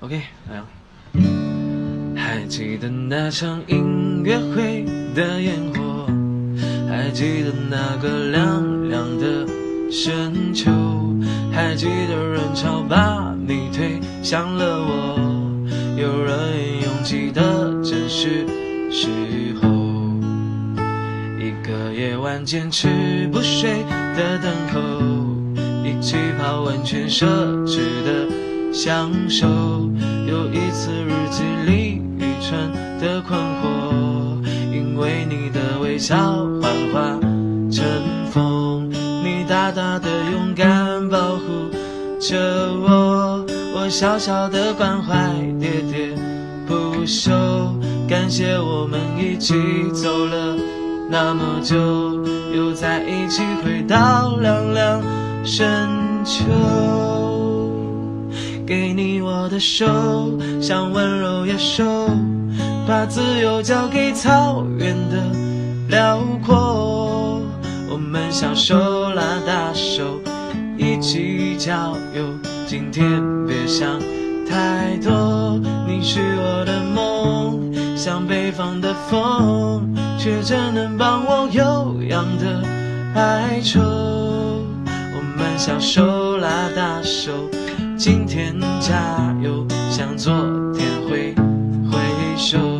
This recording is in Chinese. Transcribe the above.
OK，来啊！还记得那场音乐会的烟火，还记得那个凉凉的深秋，还记得人潮把你推向了我，有人拥挤的正是时候，一个夜晚坚持不睡的等候，一起泡温泉奢侈的。享受有一次日记里愚蠢的困惑，因为你的微笑幻化成风，你大大的勇敢保护着我，我小小的关怀喋喋不休，感谢我们一起走了那么久，又在一起回到凉凉深秋。给你我的手，像温柔野兽，把自由交给草原的辽阔。我们小手拉大手，一起郊游。今天别想太多，你是我的梦，像北方的风，却只能帮我悠扬的哀愁。我们小手拉大手。今天加油向昨天挥挥手。